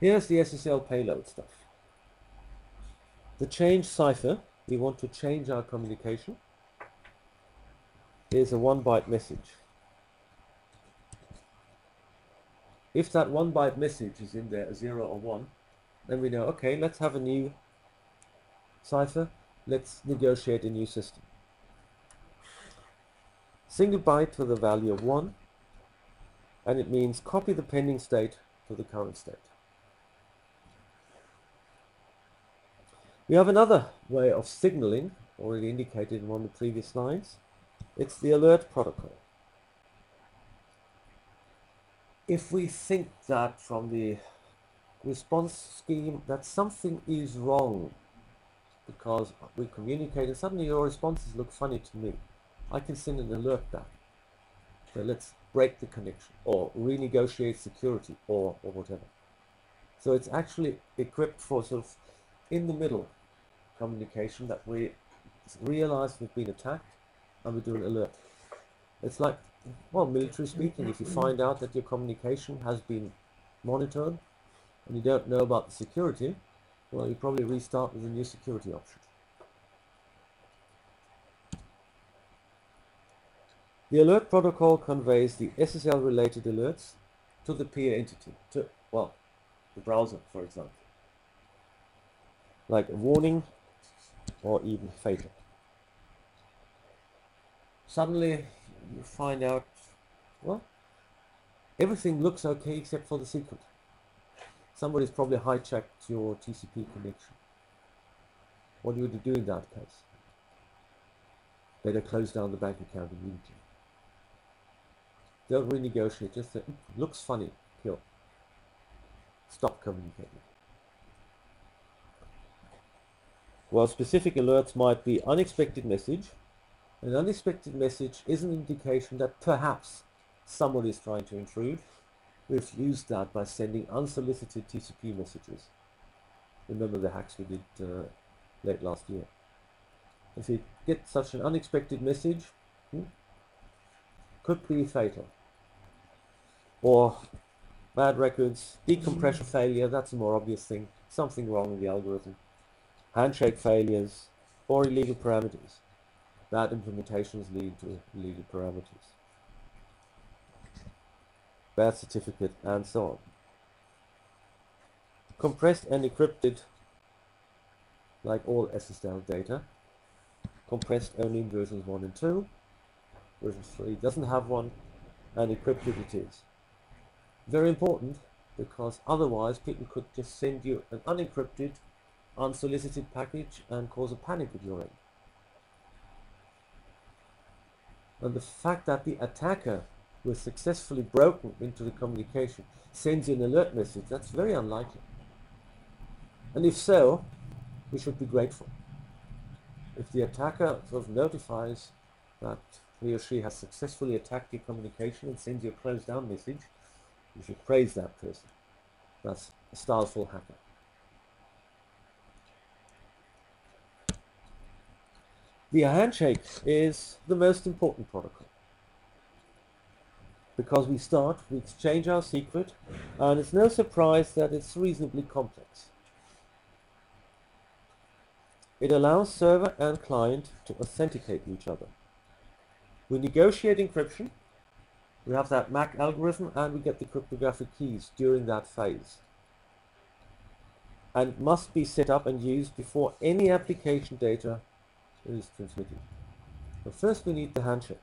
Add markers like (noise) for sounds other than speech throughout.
Here's the SSL payload stuff. The change cipher, we want to change our communication. Here's a one byte message. If that one byte message is in there, a zero or one, then we know, okay, let's have a new cipher. Let's negotiate a new system. Single byte with the value of one, and it means copy the pending state to the current state. We have another way of signaling, already indicated in one of the previous slides. It's the alert protocol. If we think that from the response scheme that something is wrong because we communicate and suddenly your responses look funny to me, I can send an alert back. So let's break the connection or renegotiate security or, or whatever. So it's actually equipped for sort of in the middle communication that we realize we've been attacked and we do an alert. It's like, well, military speaking, if you find out that your communication has been monitored and you don't know about the security, well, you probably restart with a new security option. The alert protocol conveys the SSL related alerts to the peer entity, to, well, the browser, for example. Like a warning or even fatal. Suddenly you find out, well, everything looks okay except for the secret. Somebody's probably hijacked your TCP connection. What do you do in that case? Better close down the bank account immediately. Don't renegotiate, just say, looks funny, kill. Stop communicating. While specific alerts might be unexpected message, an unexpected message is an indication that perhaps someone is trying to intrude. We've used that by sending unsolicited TCP messages. Remember the hacks we did uh, late last year. If you get such an unexpected message, hmm, could be fatal. Or bad records, decompression failure, that's a more obvious thing. Something wrong with the algorithm handshake failures, or illegal parameters. Bad implementations lead to illegal parameters. Bad certificate, and so on. Compressed and encrypted, like all SSL data, compressed only in versions 1 and 2. Version 3 doesn't have one, and encrypted it is. Very important, because otherwise people could just send you an unencrypted unsolicited package and cause a panic at your end. And the fact that the attacker was successfully broken into the communication sends you an alert message, that's very unlikely. And if so, we should be grateful. If the attacker sort of notifies that he or she has successfully attacked your communication and sends you a closed down message, you should praise that person. That's a styleful hacker. The handshake is the most important protocol because we start, we exchange our secret, and it's no surprise that it's reasonably complex. It allows server and client to authenticate each other. We negotiate encryption, we have that MAC algorithm, and we get the cryptographic keys during that phase. And must be set up and used before any application data is transmitted. But first we need the handshake.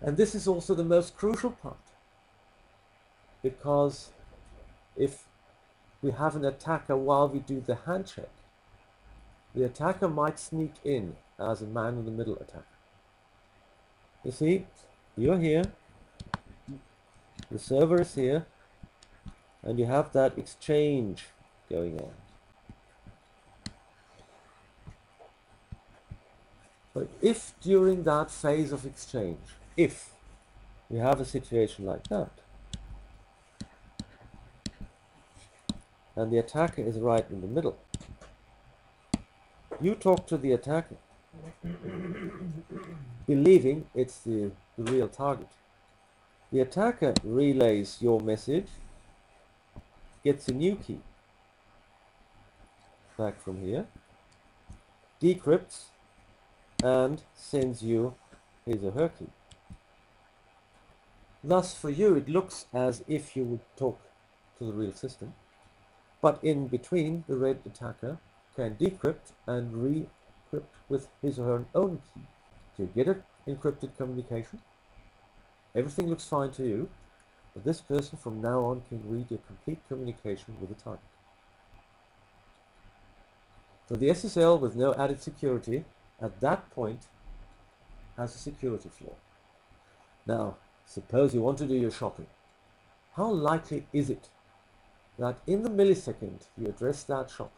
And this is also the most crucial part. Because if we have an attacker while we do the handshake, the attacker might sneak in as a man in the middle attacker. You see, you're here, the server is here, and you have that exchange going on. But if during that phase of exchange, if we have a situation like that, and the attacker is right in the middle, you talk to the attacker, (coughs) believing it's the, the real target. The attacker relays your message gets a new key back from here, decrypts, and sends you his or her key. Thus, for you, it looks as if you would talk to the real system, but in between, the red attacker can decrypt and re-encrypt with his or her own key. So you get an encrypted communication. Everything looks fine to you, but this person from now on can read your complete communication with the target. So the SSL with no added security at that point has a security flaw. Now, suppose you want to do your shopping. How likely is it that in the millisecond you address that shop,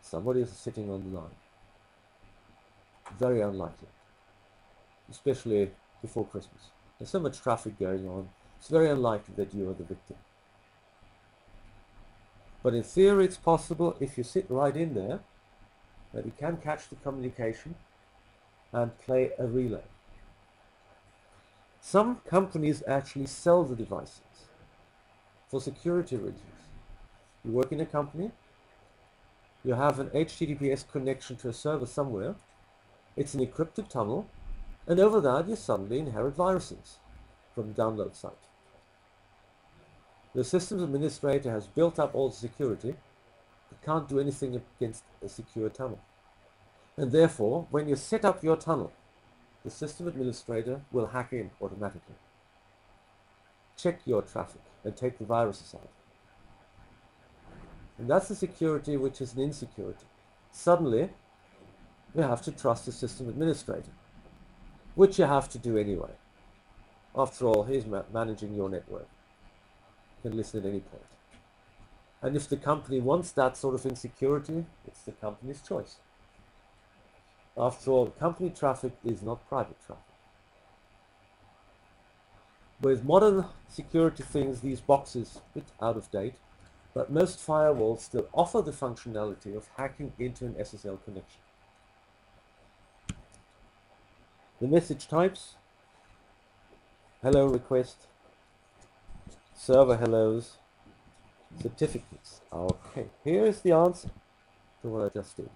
somebody is sitting on the line? Very unlikely, especially before Christmas. There's so much traffic going on, it's very unlikely that you are the victim. But in theory, it's possible if you sit right in there that you can catch the communication and play a relay. Some companies actually sell the devices for security reasons. You work in a company, you have an HTTPS connection to a server somewhere, it's an encrypted tunnel, and over that you suddenly inherit viruses from the download site. The systems administrator has built up all the security, can't do anything against a secure tunnel. And therefore, when you set up your tunnel, the system administrator will hack in automatically. Check your traffic and take the viruses out. And that's the security which is an insecurity. Suddenly, you have to trust the system administrator, which you have to do anyway. After all, he's ma managing your network. You can listen at any point. And if the company wants that sort of insecurity, it's the company's choice. After all, company traffic is not private traffic. With modern security things, these boxes a bit out of date, but most firewalls still offer the functionality of hacking into an SSL connection. The message types, hello request, server hellos, certificates. Okay, here is the answer to what I just did.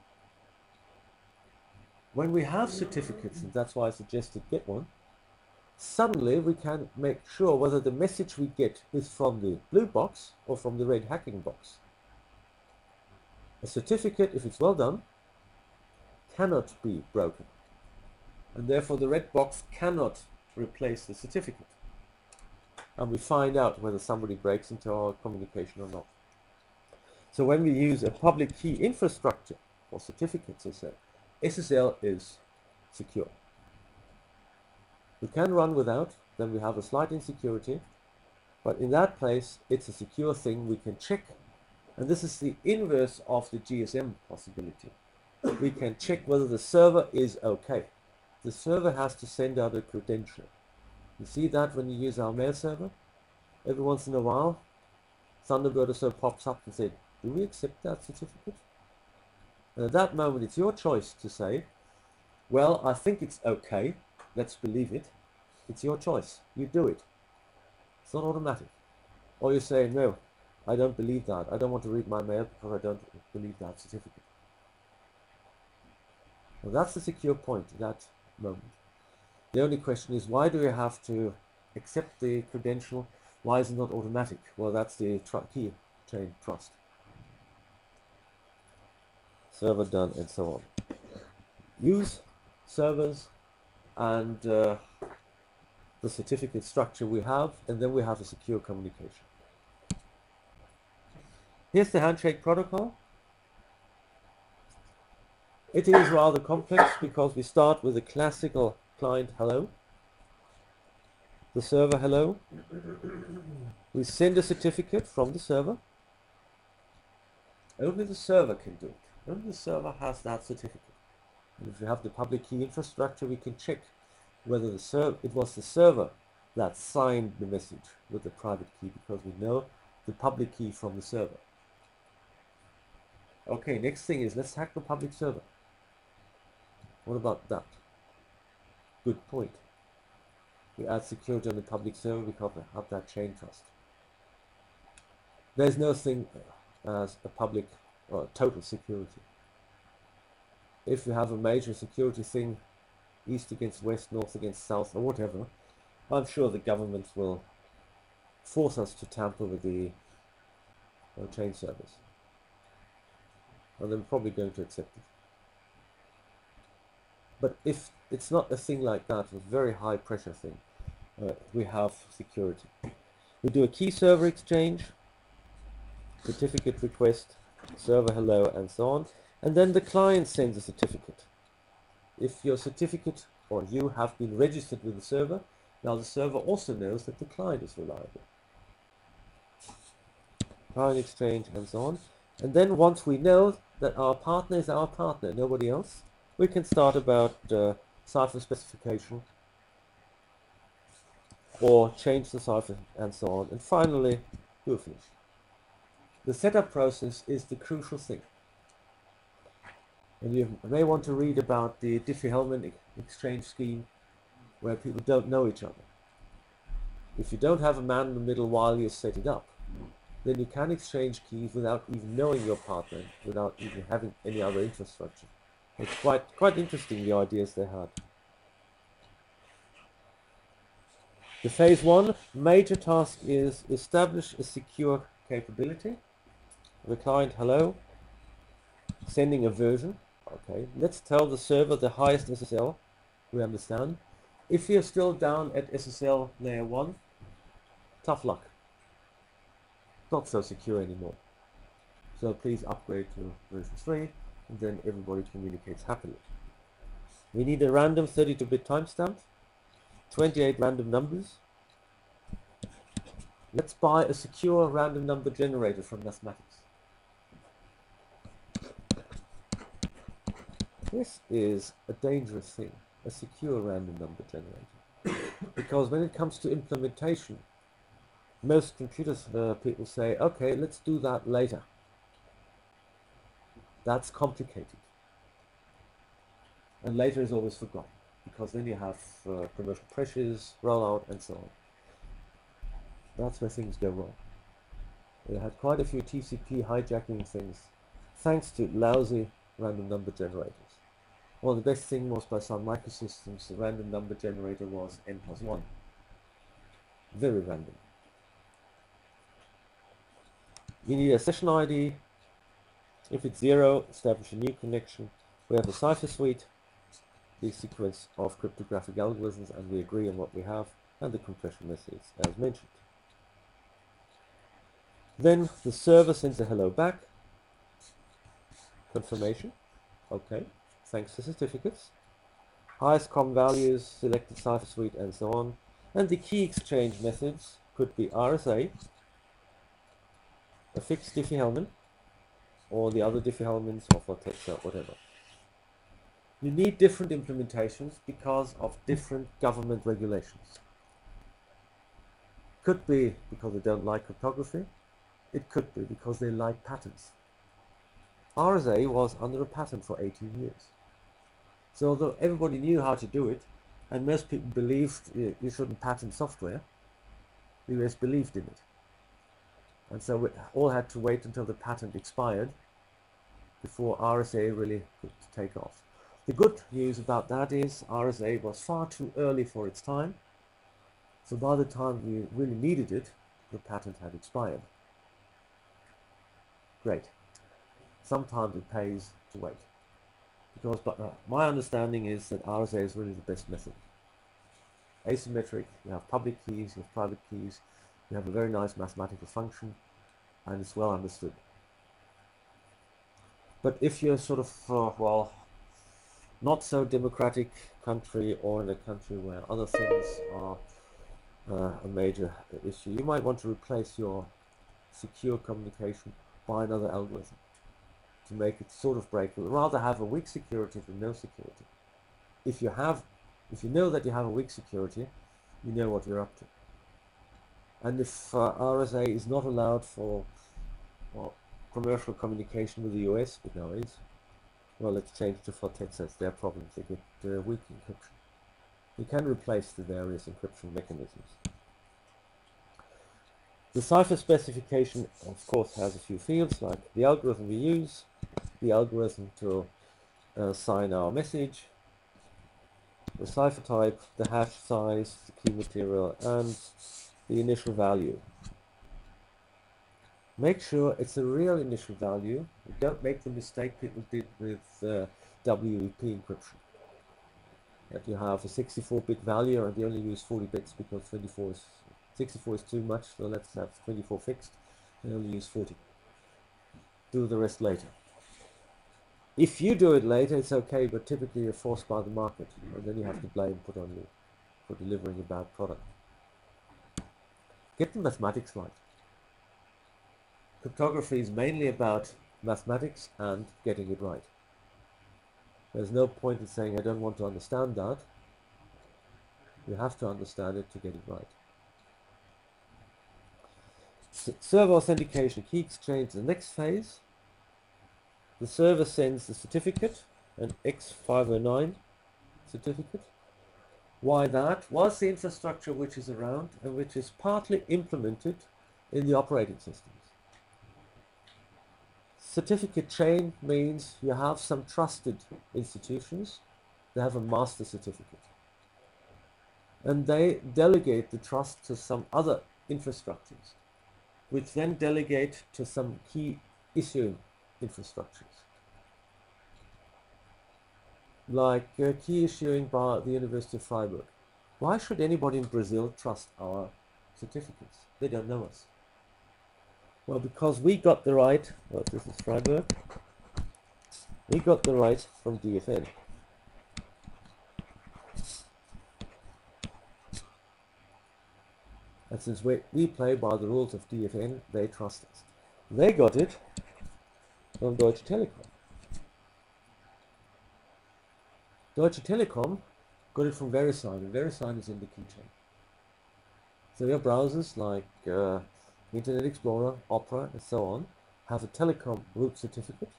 When we have certificates, and that's why I suggested get one, suddenly we can make sure whether the message we get is from the blue box or from the red hacking box. A certificate, if it's well done, cannot be broken. And therefore the red box cannot replace the certificate. And we find out whether somebody breaks into our communication or not. So when we use a public key infrastructure for certificates or so, SSL is secure. We can run without, then we have a slight insecurity, but in that place it's a secure thing we can check, and this is the inverse of the GSM possibility. We can check whether the server is okay. The server has to send out a credential. You see that when you use our mail server? Every once in a while, Thunderbird or so pops up and says, do we accept that certificate? And at that moment, it's your choice to say, well, I think it's okay. Let's believe it. It's your choice. You do it. It's not automatic. Or you say, no, I don't believe that. I don't want to read my mail because I don't believe that certificate. Well, that's the secure point at that moment. The only question is, why do you have to accept the credential? Why is it not automatic? Well, that's the key chain trust server done, and so on. Use servers and uh, the certificate structure we have, and then we have a secure communication. Here's the handshake protocol. It is rather complex because we start with a classical client hello, the server hello. We send a certificate from the server. Only the server can do it. Only the server has that certificate. And if we have the public key infrastructure, we can check whether the server it was the server that signed the message with the private key because we know the public key from the server. Okay, next thing is let's hack the public server. What about that? Good point. We add security on the public server because we have that chain trust. There's no thing as a public or total security. If you have a major security thing, east against west, north against south, or whatever, I'm sure the government will force us to tamper with the uh, chain service. And they're probably going to accept it. But if it's not a thing like that, a very high pressure thing, uh, we have security. We do a key server exchange, certificate request, server hello, and so on. And then the client sends a certificate. If your certificate or you have been registered with the server, now the server also knows that the client is reliable. Client exchange and so on. And then once we know that our partner is our partner, nobody else, we can start about uh, cipher specification or change the cipher and so on. And finally, finish. The setup process is the crucial thing. And you may want to read about the Diffie-Hellman exchange scheme where people don't know each other. If you don't have a man in the middle while you're setting up, then you can exchange keys without even knowing your partner, without even having any other infrastructure. It's quite quite interesting the ideas they had. The phase one major task is establish a secure capability. The client, hello, sending a version. Okay, let's tell the server the highest SSL. We understand. If you're still down at SSL layer one, tough luck. Not so secure anymore. So please upgrade to version 3 and then everybody communicates happily. We need a random 32-bit timestamp, 28 random numbers. Let's buy a secure random number generator from mathematics. This is a dangerous thing, a secure random number generator. because when it comes to implementation, most computers uh, people say, okay, let's do that later. That's complicated. And later is always forgotten because then you have uh, commercial pressures, rollout, and so on. That's where things go wrong. We had quite a few TCP hijacking things thanks to lousy random number generators. Well, the best thing was by Sun Microsystems, the random number generator was n plus 1. Very random. You need a session ID, if it's zero, establish a new connection. We have a cipher suite, the sequence of cryptographic algorithms, and we agree on what we have, and the compression methods as mentioned. Then the server sends a hello back. Confirmation. Okay. Thanks to certificates. Highest common values, selected cipher suite, and so on. And the key exchange methods could be RSA, a fixed Diffie-Hellman, or the other Diffie-Hellmans or for or whatever. You need different implementations because of different government regulations. Could be because they don't like cryptography. It could be because they like patents. RSA was under a patent for 18 years. So although everybody knew how to do it, and most people believed you shouldn't patent software, the US believed in it. And so we all had to wait until the patent expired before RSA really could take off. The good news about that is RSA was far too early for its time. So by the time we really needed it, the patent had expired. Great. Sometimes it pays to wait. Because but, uh, my understanding is that RSA is really the best method. Asymmetric, you have public keys, you have private keys, you have a very nice mathematical function, and it's well understood. But if you're sort of, uh, well, not so democratic country or in a country where other things are uh, a major issue, you might want to replace your secure communication by another algorithm to make it sort of breakable. Rather have a weak security than no security. If you have, if you know that you have a weak security, you know what you're up to. And if uh, RSA is not allowed for well, commercial communication with the US, but now is, well, let's change to Fortezza, that's their problem, they get uh, weak encryption. You can replace the various encryption mechanisms. The cipher specification, of course, has a few fields like the algorithm we use, the algorithm to uh, sign our message, the cipher type, the hash size, the key material, and the initial value. Make sure it's a real initial value. Don't make the mistake people did with uh, WEP encryption. That you have a 64-bit value and you only use 40 bits because 24 is 64 is too much, so let's have 24 fixed and only use 40. Do the rest later. If you do it later, it's okay, but typically you're forced by the market, and then you have to blame put on you for delivering a bad product. Get the mathematics right. Cryptography is mainly about mathematics and getting it right. There's no point in saying I don't want to understand that. You have to understand it to get it right server authentication key exchange the next phase. The server sends the certificate, an X509 certificate. Why that? Was the infrastructure which is around and which is partly implemented in the operating systems. Certificate chain means you have some trusted institutions. They have a master certificate. And they delegate the trust to some other infrastructures which then delegate to some key issuing infrastructures. Like uh, key issuing by the University of Freiburg. Why should anybody in Brazil trust our certificates? They don't know us. Well, because we got the right, well, this is Freiburg, we got the right from DFN. And since we, we play by the rules of DFN, they trust us. They got it from Deutsche Telekom. Deutsche Telekom got it from VeriSign, and VeriSign is in the keychain. So your browsers like uh, Internet Explorer, Opera, and so on have a telecom root certificate.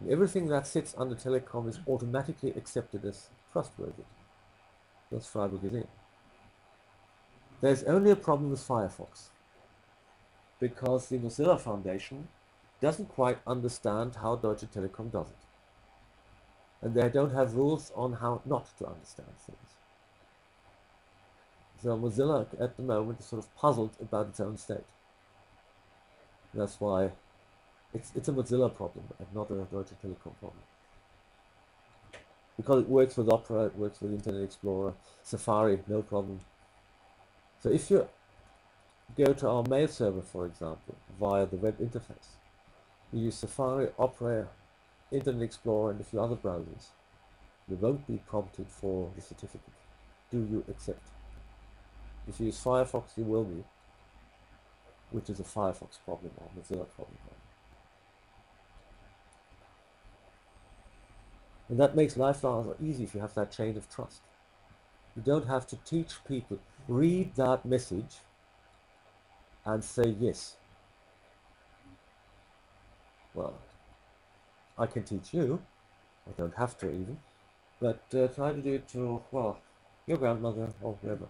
And everything that sits under telecom is automatically accepted as trustworthy. That's Freiburg is in. There's only a problem with Firefox because the Mozilla Foundation doesn't quite understand how Deutsche Telekom does it. And they don't have rules on how not to understand things. So Mozilla at the moment is sort of puzzled about its own state. That's why it's, it's a Mozilla problem and not a Deutsche Telekom problem. Because it works with Opera, it works with Internet Explorer, Safari, no problem. So if you go to our mail server, for example, via the web interface, you use Safari, Opera, Internet Explorer, and a few other browsers, you won't be prompted for the certificate. Do you accept? If you use Firefox, you will be, which is a Firefox problem or Mozilla problem. And that makes life rather easy if you have that chain of trust. You don't have to teach people read that message and say yes. Well, I can teach you. I don't have to even. But uh, try to do it to, well, your grandmother or whoever.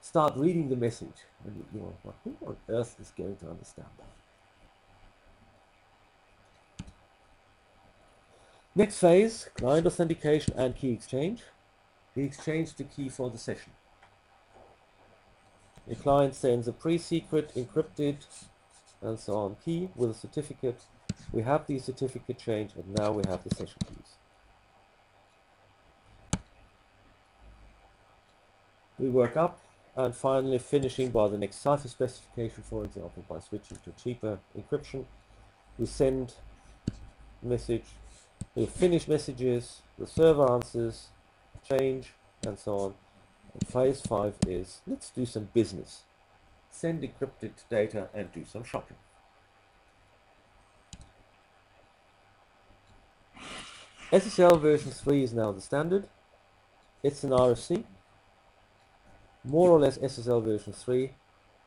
Start reading the message. And you're like, who on earth is going to understand that? Next phase, client authentication and key exchange. We exchange the key for the session. The client sends a pre-secret, encrypted, and so on key with a certificate. We have the certificate change, and now we have the session keys. We work up, and finally finishing by the next cipher specification, for example, by switching to cheaper encryption. We send message, we finish messages, the server answers, change, and so on. And phase 5 is let's do some business. Send encrypted data and do some shopping. SSL version 3 is now the standard. It's an RFC. More or less SSL version 3,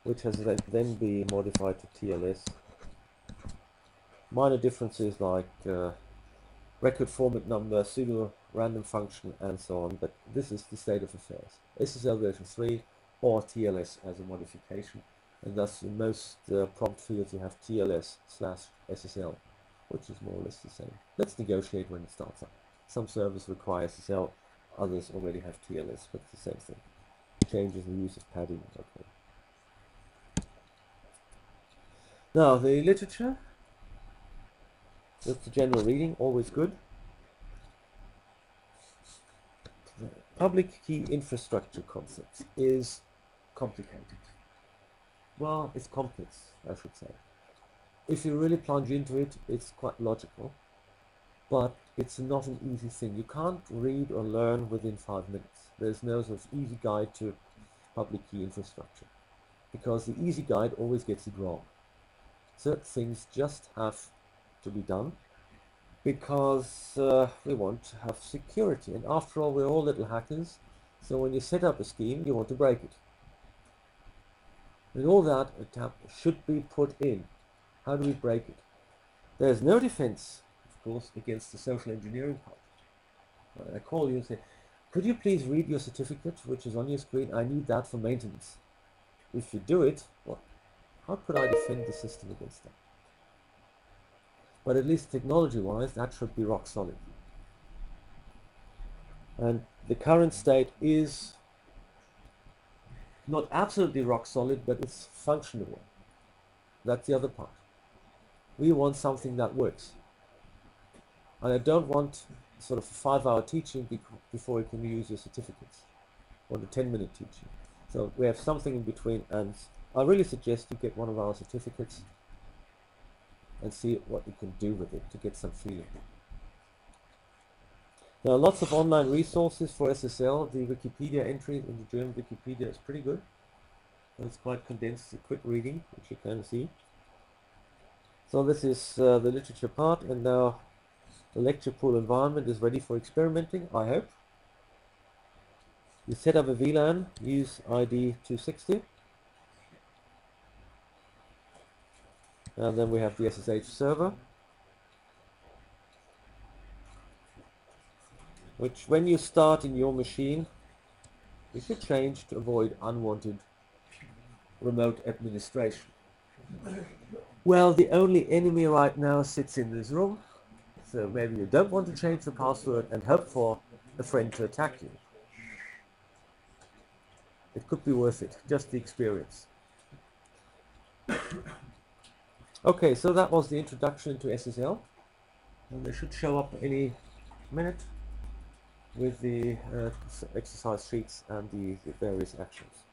which has then been modified to TLS. Minor differences like uh, record format number, pseudo random function, and so on. But this is the state of affairs. SSL version 3 or TLS as a modification. And thus in most uh, prompt fields you have TLS slash SSL, which is more or less the same. Let's negotiate when it starts up. Some servers require SSL, others already have TLS, but it's the same thing. Changes the use of padding, okay. Now the literature, that's the general reading, always good. public key infrastructure concept is complicated. Well, it's complex, I should say. If you really plunge into it, it's quite logical, but it's not an easy thing. You can't read or learn within five minutes. There's no sort of easy guide to public key infrastructure because the easy guide always gets it wrong. Certain things just have to be done because uh, we want to have security. And after all, we're all little hackers. So when you set up a scheme, you want to break it. And all that should be put in. How do we break it? There's no defense, of course, against the social engineering part. I call you and say, could you please read your certificate, which is on your screen? I need that for maintenance. If you do it, well, how could I defend the system against that? But at least technology-wise, that should be rock solid. And the current state is not absolutely rock solid, but it's functional. That's the other part. We want something that works. And I don't want sort of a five-hour teaching before you can use your certificates, or the 10-minute teaching. So we have something in between, and I really suggest you get one of our certificates and see what you can do with it to get some feeling. There are lots of online resources for SSL. The Wikipedia entry in the German Wikipedia is pretty good. It's quite condensed, a quick reading, which you can see. So this is uh, the literature part, and now the lecture pool environment is ready for experimenting, I hope. You set up a VLAN, use ID 260. And then we have the SSH server, which when you start in your machine, you should change to avoid unwanted remote administration. Well, the only enemy right now sits in this room, so maybe you don't want to change the password and hope for a friend to attack you. It could be worth it, just the experience. (coughs) Okay, so that was the introduction to SSL. And they should show up any minute with the uh, exercise sheets and the, the various actions.